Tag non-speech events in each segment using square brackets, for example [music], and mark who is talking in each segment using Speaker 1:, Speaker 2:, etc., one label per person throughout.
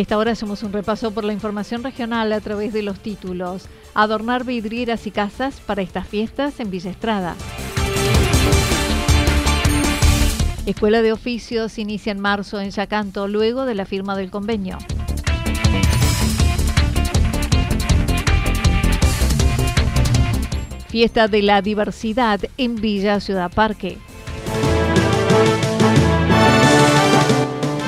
Speaker 1: Esta hora hacemos un repaso por la información regional a través de los títulos. Adornar vidrieras y casas para estas fiestas en Villa Estrada. Escuela de Oficios inicia en marzo en Yacanto luego de la firma del convenio. Fiesta de la Diversidad en Villa Ciudad Parque.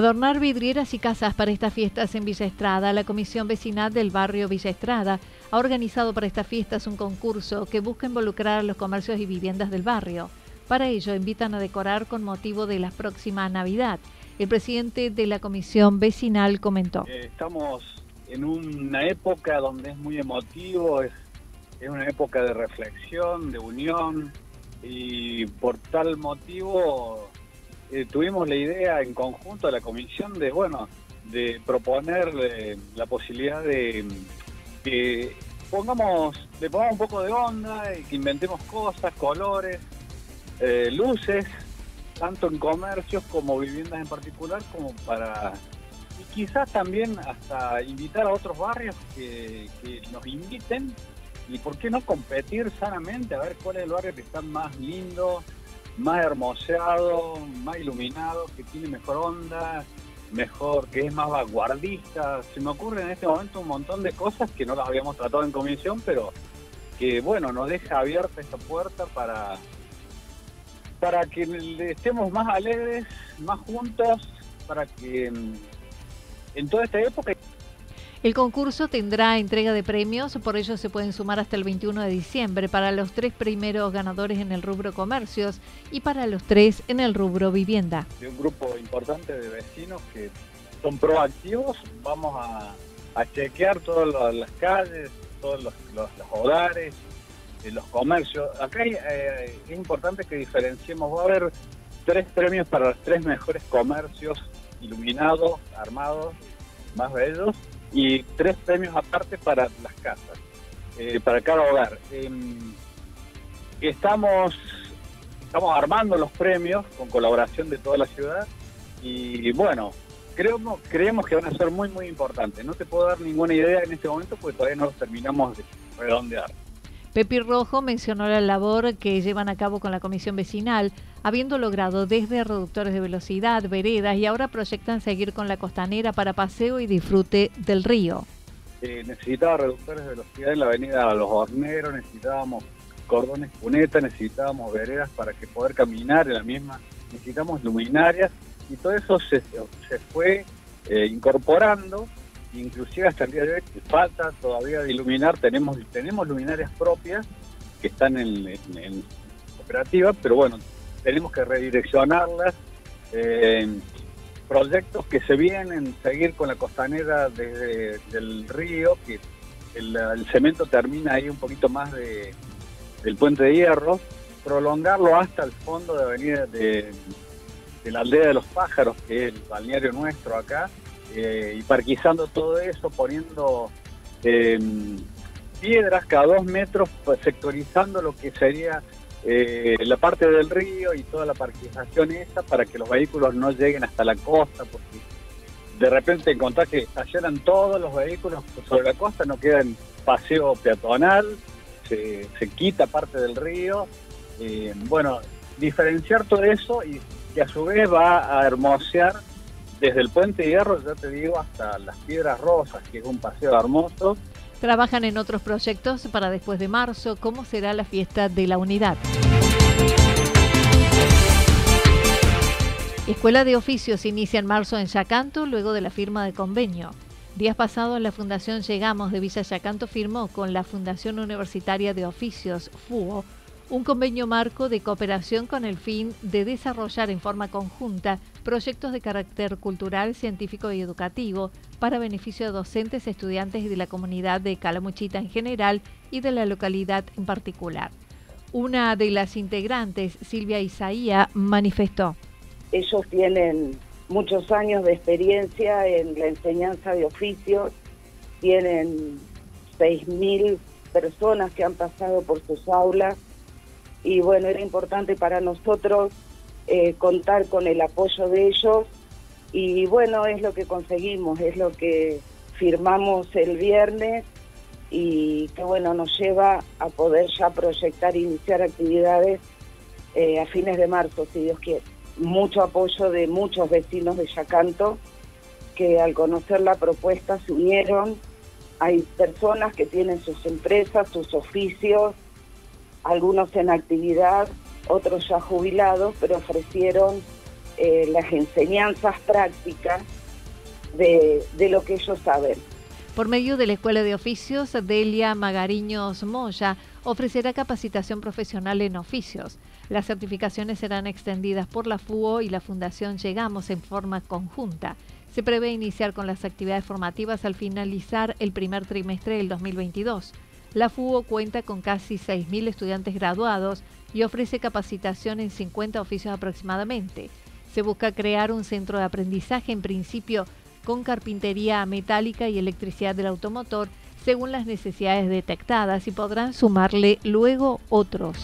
Speaker 1: Adornar vidrieras y casas para estas fiestas en Villa Estrada. La Comisión Vecinal del barrio Villa Estrada ha organizado para estas fiestas un concurso que busca involucrar a los comercios y viviendas del barrio. Para ello, invitan a decorar con motivo de la próxima Navidad. El presidente de la Comisión Vecinal comentó.
Speaker 2: Eh, estamos en una época donde es muy emotivo, es, es una época de reflexión, de unión, y por tal motivo eh, tuvimos la idea en conjunto a la comisión de, bueno, de proponer eh, la posibilidad de que pongamos, le pongamos un poco de onda y que inventemos cosas, colores, eh, luces, tanto en comercios como viviendas en particular, como para y quizás también hasta invitar a otros barrios que, que nos inviten y por qué no competir sanamente a ver cuál es el barrio que está más lindo, más hermoseado, más iluminado, que tiene mejor onda, mejor, que es más vanguardista. Se me ocurre en este momento un montón de cosas que no las habíamos tratado en comisión, pero que bueno, nos deja abierta esta puerta para, para que estemos más alegres, más juntos, para que mm, en toda esta época
Speaker 1: el concurso tendrá entrega de premios, por ello se pueden sumar hasta el 21 de diciembre para los tres primeros ganadores en el rubro comercios y para los tres en el rubro vivienda.
Speaker 2: De un grupo importante de vecinos que son proactivos, vamos a, chequear todas las calles, todos los, hogares, eh, los comercios. Acá eh, es importante que diferenciemos, va a haber tres premios para los tres mejores comercios iluminados, armados, más bellos y tres premios aparte para las casas, eh, para cada hogar. Em, estamos, estamos armando los premios con colaboración de toda la ciudad y bueno, creemos, creemos que van a ser muy, muy importantes. No te puedo dar ninguna idea en este momento porque todavía no los terminamos de redondear.
Speaker 1: Pepi Rojo mencionó la labor que llevan a cabo con la comisión vecinal, habiendo logrado desde reductores de velocidad, veredas y ahora proyectan seguir con la costanera para paseo y disfrute del río.
Speaker 2: Eh, necesitaba reductores de velocidad en la avenida Los Horneros, necesitábamos cordones cuneta, necesitábamos veredas para que poder caminar en la misma, necesitamos luminarias y todo eso se, fue eh, incorporando inclusive hasta el día de hoy falta todavía de iluminar, tenemos, tenemos luminarias propias que están en, en, operativa, pero bueno, tenemos que redireccionarlas. Eh, proyectos que se vienen, seguir con la costanera desde el río, que el, cemento termina ahí un poquito más de, del puente de hierro, prolongarlo hasta el fondo de avenida de, la aldea de los pájaros, que es el balneario nuestro acá, eh, y parquizando todo eso, poniendo em, piedras cada dos metros, pues, sectorizando lo que sería eh, la parte del río y toda la parquización esa para que los vehículos no lleguen hasta la costa, porque de repente encontrás que estacionan todos los vehículos sobre la costa, no queda en paseo peatonal, se, quita parte del río. Eh, bueno, diferenciar todo eso y que a su vez va a hermosear desde el puente hierro, ya te digo, hasta las piedras rosas, que es un paseo hermoso.
Speaker 1: Trabajan en otros proyectos para después de marzo. ¿Cómo será la fiesta de la unidad? Escuela de Oficios inicia en marzo en Yacanto luego de la firma de convenio. Días pasados, la Fundación Llegamos de Villa Yacanto firmó con la Fundación Universitaria de Oficios, FUO, un convenio marco de cooperación con el fin de desarrollar en forma conjunta proyectos de carácter cultural, científico y educativo para beneficio de docentes, estudiantes y de la comunidad de Calamuchita en general y de la localidad en particular. Una de las integrantes, Silvia Isaía, manifestó.
Speaker 3: Ellos tienen muchos años de experiencia en la enseñanza de oficios, tienen 6.000 personas que han pasado por sus aulas y bueno, era importante para nosotros eh, contar con el apoyo de ellos y bueno, es lo que conseguimos, es lo que firmamos el viernes y que bueno, nos lleva a poder ya proyectar iniciar actividades eh, a fines de marzo, si Dios quiere. Mucho apoyo de muchos vecinos de Yacanto que al conocer la propuesta se unieron. Hay personas que tienen sus empresas, sus oficios, algunos en actividad, otros ya jubilados, pero ofrecieron eh, las enseñanzas prácticas de, lo que ellos saben.
Speaker 1: Por medio de la Escuela de Oficios, Delia Magariños Moya ofrecerá capacitación profesional en oficios. Las certificaciones serán extendidas por la FUO y la Fundación Llegamos en forma conjunta. Se prevé iniciar con las actividades formativas al finalizar el primer trimestre del 2022. La FUO cuenta con casi 6.000 estudiantes graduados y ofrece capacitación en 50 oficios aproximadamente. Se busca crear un centro de aprendizaje en principio con carpintería metálica y electricidad del automotor según las necesidades detectadas y podrán sumarle luego otros.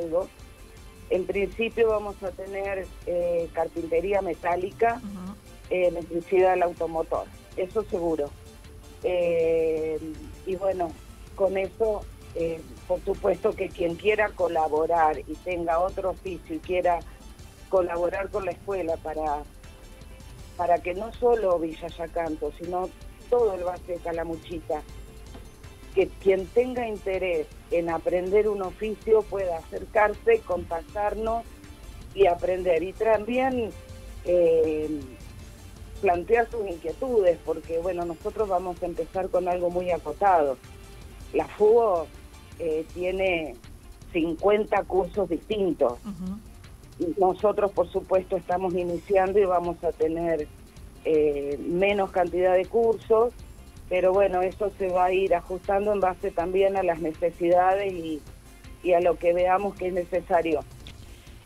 Speaker 3: Algo. En principio vamos a tener eh, carpintería metálica, eh, electricidad del automotor, eso seguro. Eh, y bueno, con eso, por supuesto que quien quiera colaborar y tenga otro oficio y quiera colaborar con la escuela para, para que no solo Villa Yacanto, sino todo el base de Calamuchita que quien tenga interés en aprender un oficio pueda acercarse, contactarnos y aprender. Y también eh, plantear sus inquietudes, porque bueno, nosotros vamos a empezar con algo muy acotado. La FUO eh, tiene 50 cursos distintos. Nosotros, por supuesto, estamos iniciando y vamos a tener eh, menos cantidad de cursos pero bueno, eso se va a ir ajustando en base también a las necesidades y, a lo que veamos que es necesario.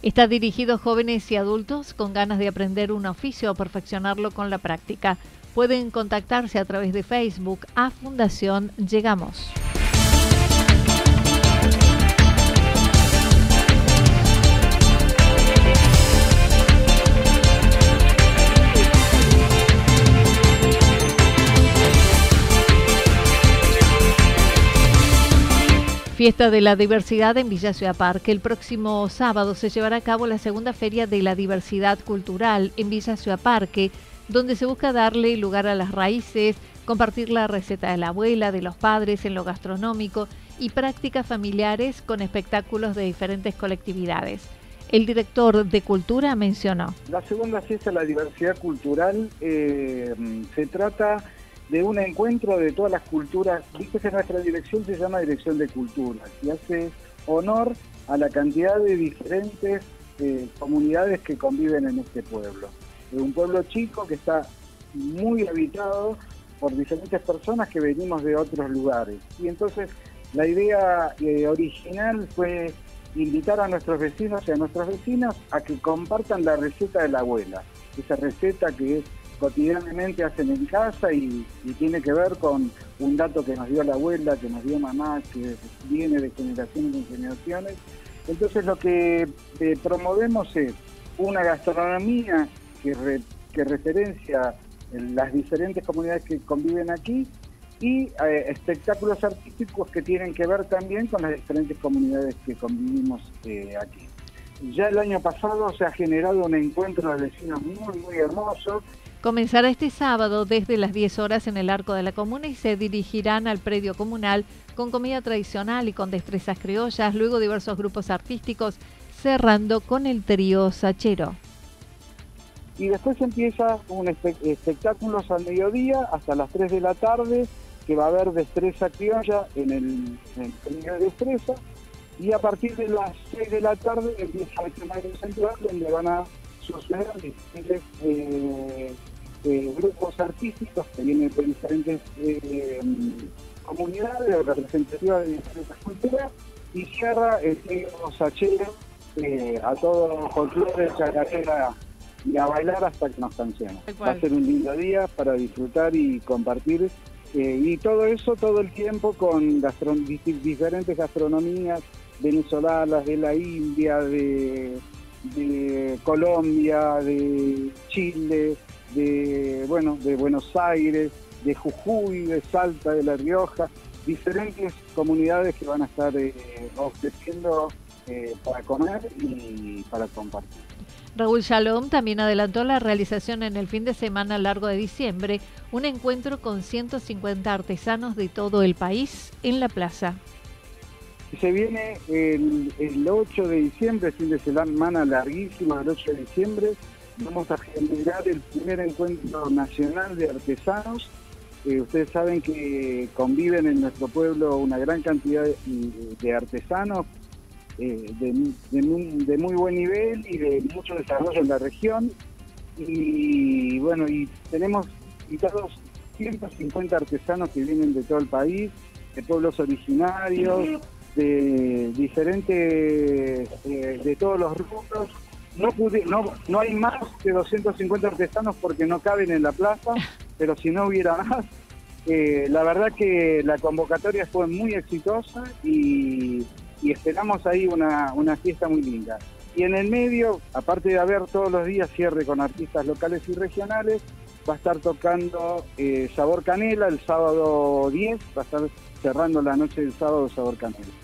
Speaker 1: Está dirigido a jóvenes y adultos con ganas de aprender un oficio o perfeccionarlo con la práctica. Pueden contactarse a través de Facebook a Fundación Llegamos. Fiesta de la Diversidad en Villa Ciudad Parque. El próximo sábado se llevará a cabo la segunda Feria de la Diversidad Cultural en Villa Ciudad Parque, donde se busca darle lugar a las raíces, compartir la receta de la abuela, de los padres en lo gastronómico y prácticas familiares con espectáculos de diferentes colectividades. El director de Cultura mencionó.
Speaker 4: La segunda fiesta de la diversidad cultural eh, se trata de un encuentro de todas las culturas. Viste que nuestra dirección se llama Dirección de Cultura y hace honor a la cantidad de diferentes eh, comunidades que conviven en este pueblo. Es un pueblo chico que está muy habitado por diferentes personas que venimos de otros lugares. Y entonces la idea eh, original fue invitar a nuestros vecinos y a nuestras vecinas a que compartan la receta de la abuela, esa receta que es cotidianamente hacen en casa y, tiene que ver con un dato que nos dio la abuela, que nos dio mamá, que viene de generaciones en generaciones. Entonces lo que eh, promovemos es una gastronomía que, que referencia las diferentes comunidades que conviven aquí y eh, espectáculos artísticos que tienen que ver también con las diferentes comunidades que convivimos eh, aquí. Ya el año pasado se ha generado un encuentro de vecinos muy, muy hermoso
Speaker 1: Comenzará este sábado desde las 10 horas en el arco de la comuna y se dirigirán al predio comunal con comida tradicional y con destrezas criollas, luego diversos grupos artísticos, cerrando con el trío Sachero.
Speaker 4: Y después empieza un espectáculo al mediodía hasta las 3 de la tarde, que va a haber destreza criolla en el, en de destreza, y a partir de las 6 de la tarde empieza el tema central, donde van a suceder diferentes eh, grupos artísticos que vienen de diferentes eh, comunidades representativas de diferentes culturas y cierra el río Sachero eh, a todo folclore, chacarera y a bailar hasta que nos cansemos. Va a ser un lindo día para disfrutar y compartir eh, y todo eso todo el tiempo con diferentes gastronomías venezolanas, de la India, de Colombia, de Chile, de, bueno, de Buenos Aires, de Jujuy, de Salta, de La Rioja, diferentes comunidades que van a estar eh, ofreciendo eh, para comer y para compartir.
Speaker 1: Raúl Shalom también adelantó la realización en el fin de semana largo de diciembre, un encuentro con 150 artesanos de todo el país en la plaza.
Speaker 4: Se viene el, el 8 de diciembre, fin de semana larguísimo, el 8 de diciembre, vamos a generar el primer encuentro nacional de artesanos. Eh, ustedes saben que conviven en nuestro pueblo una gran cantidad de, artesanos eh, de, muy, buen nivel y de mucho desarrollo en la región. Y bueno, y tenemos invitados 150 artesanos que vienen de todo el país, de pueblos originarios, de diferentes, eh, de todos los rubros no, pude, no, no hay más de 250 artesanos porque no caben en la plaza, [laughs] pero si no hubiera más, eh, la verdad que la convocatoria fue muy exitosa y, esperamos ahí una, una, fiesta muy linda. Y en el medio, aparte de haber todos los días cierre con artistas locales y regionales, va a estar tocando eh, Sabor Canela el sábado 10, va a estar cerrando la noche del sábado Sabor Canela.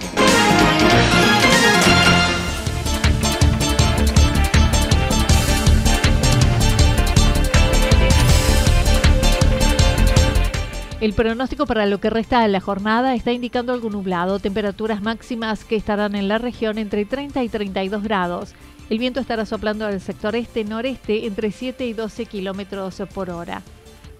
Speaker 1: El pronóstico para lo que resta de la jornada está indicando algo nublado, temperaturas máximas que estarán en la región entre 30 y 32 grados. El viento estará soplando al sector este-noreste entre 7 y 12 kilómetros por hora.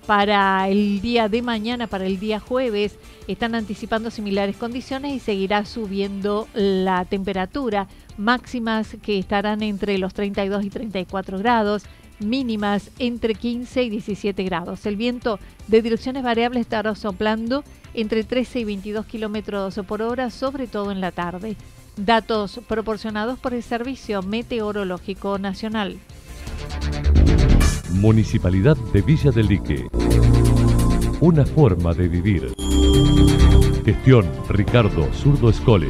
Speaker 1: Para el día de mañana, para el día jueves, están anticipando similares condiciones y seguirá subiendo la temperatura, máximas que estarán entre los 32 y 34 grados mínimas entre 15 y 17 grados. El viento de direcciones variables estará soplando entre 13 y 22 kilómetros por hora, sobre todo en la tarde. Datos proporcionados por el Servicio Meteorológico Nacional.
Speaker 5: Municipalidad de Villa del Lique. Una forma de vivir. Gestión Ricardo Zurdo Escole.